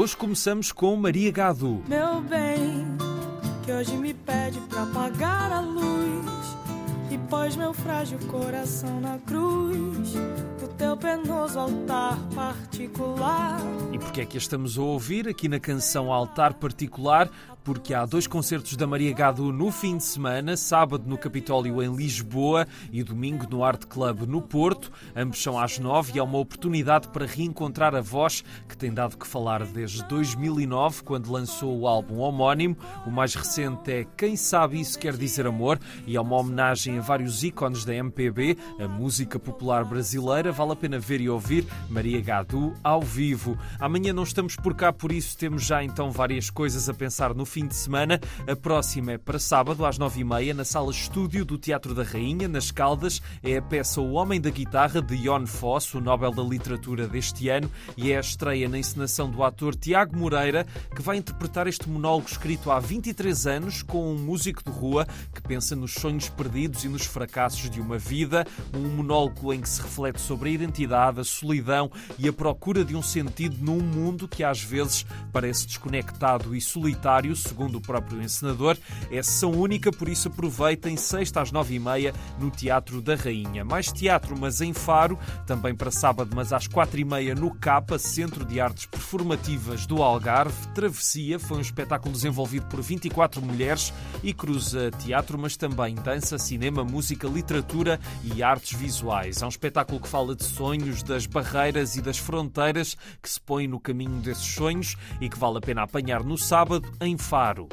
Hoje começamos com Maria Gadu. Meu bem, que hoje me pede para apagar a luz e pôs meu frágil coração na cruz do teu penoso altar particular. E porque é que a estamos a ouvir aqui na canção Altar Particular? Porque há dois concertos da Maria Gado no fim de semana, sábado no Capitólio em Lisboa e domingo no Art Club no Porto. Ambos são às nove e é uma oportunidade para reencontrar a voz que tem dado que falar desde 2009, quando lançou o álbum homónimo. O mais recente é Quem Sabe Isso Quer Dizer Amor e é uma homenagem a vários ícones da MPB, a música popular brasileira. Vale a pena ver e ouvir Maria Gadu ao vivo. Amanhã não estamos por cá, por isso temos já então várias coisas a pensar no fim de semana. A próxima é para sábado, às nove e meia, na sala estúdio do Teatro da Rainha, nas Caldas. É a peça O Homem da Guitarra, de Ion Foss, o Nobel da Literatura deste ano, e é a estreia na encenação do ator Tiago Moreira, que vai interpretar este monólogo escrito há 23 anos com um músico de rua que pensa nos sonhos perdidos e nos fracassos de uma vida. Um monólogo em que se reflete sobre a identidade, a solidão e a procura de um sentido num mundo que às vezes parece desconectado e solitário, segundo o próprio encenador. É sessão única, por isso aproveitem, sexta às nove e meia, no Teatro da Rainha. Mais teatro, mas em Faro, também para sábado, mas às quatro e meia, no CAPA, Centro de Artes Performativas do Algarve. Travessia foi um espetáculo desenvolvido por 24 mulheres e cruza teatro, mas também dança, cinema, música, literatura e artes visuais. É um espetáculo que fala de sonhos, das barreiras e das fronteiras que se põem no caminho desses sonhos e que vale a pena apanhar no sábado em.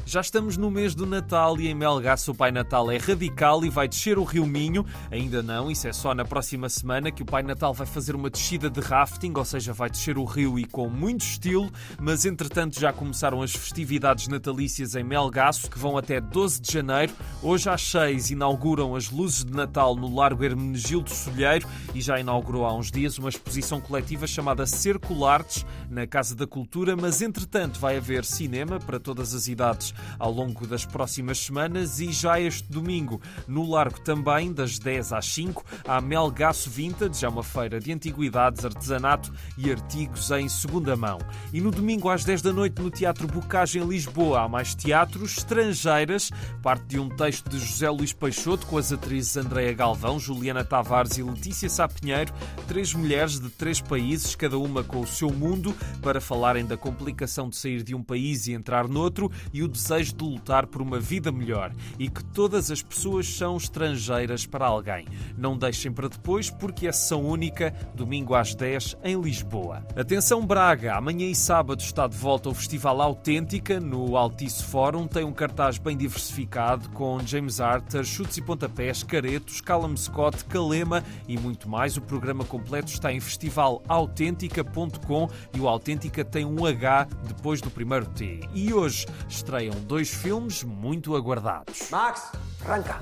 Já estamos no mês do Natal e em Melgaço o Pai Natal é radical e vai descer o Rio Minho. Ainda não, isso é só na próxima semana que o Pai Natal vai fazer uma descida de rafting, ou seja, vai descer o rio e com muito estilo, mas entretanto já começaram as festividades natalícias em Melgaço, que vão até 12 de janeiro. Hoje às 6 inauguram as luzes de Natal no Largo Hermenegildo Solheiro e já inaugurou há uns dias uma exposição coletiva chamada Circulartes na Casa da Cultura, mas entretanto vai haver cinema para todas as idades ao longo das próximas semanas e já este domingo no Largo também, das 10 às 5, há Melgaço Vintage, é uma feira de antiguidades, artesanato e artigos em segunda mão. E no domingo às 10 da noite no Teatro Bocage em Lisboa há mais teatros estrangeiras, parte de um texto de José Luís Peixoto com as atrizes Andréa Galvão, Juliana Tavares e Letícia Sapinheiro, três mulheres de três países, cada uma com o seu mundo, para falarem da complicação de sair de um país e entrar noutro e o desejo de lutar por uma vida melhor e que todas as pessoas são estrangeiras para alguém. Não deixem para depois porque é sessão única, domingo às 10 em Lisboa. Atenção Braga, amanhã e sábado está de volta o Festival Autêntica no Altice Fórum, tem um cartaz bem diversificado com James Arthur, Chutes e Pontapés, Caretos, Callum Scott, Calema e muito mais. O programa completo está em festivalautêntica.com e o Autêntica tem um H depois do primeiro T. E hoje estreiam dois filmes muito aguardados. Max, arranca.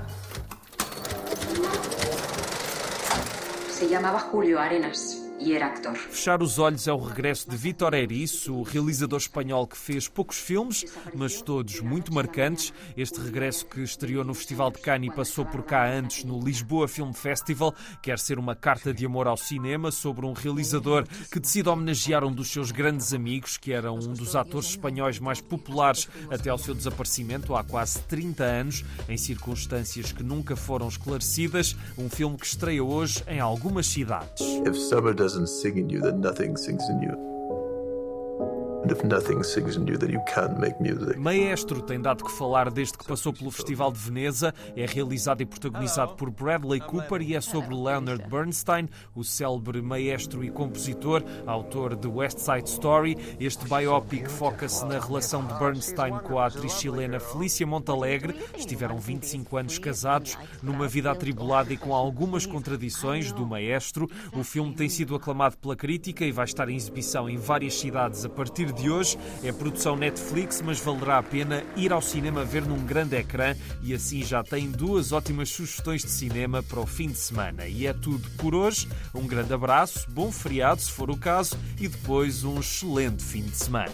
Se llamaba Julio Arenas e era actor. Fechar os Olhos é o regresso de Vítor Erice, o realizador espanhol que fez poucos filmes, mas todos muito marcantes. Este regresso que estreou no Festival de Cannes e passou por cá antes no Lisboa Film Festival quer ser uma carta de amor ao cinema sobre um realizador que decide homenagear um dos seus grandes amigos, que era um dos atores espanhóis mais populares até ao seu desaparecimento há quase 30 anos, em circunstâncias que nunca foram esclarecidas. Um filme que estreia hoje em algumas cidades. Doesn't sing in you, then nothing sings in you. Maestro tem dado que falar desde que passou pelo Festival de Veneza. É realizado e protagonizado por Bradley Cooper e é sobre Leonard Bernstein, o célebre maestro e compositor, autor de West Side Story. Este biopic foca-se na relação de Bernstein com a atriz chilena Felícia Montalegre. Estiveram 25 anos casados, numa vida atribulada e com algumas contradições do maestro. O filme tem sido aclamado pela crítica e vai estar em exibição em várias cidades a partir de hoje. É produção Netflix, mas valerá a pena ir ao cinema ver num grande ecrã e assim já tem duas ótimas sugestões de cinema para o fim de semana. E é tudo por hoje. Um grande abraço, bom feriado se for o caso e depois um excelente fim de semana.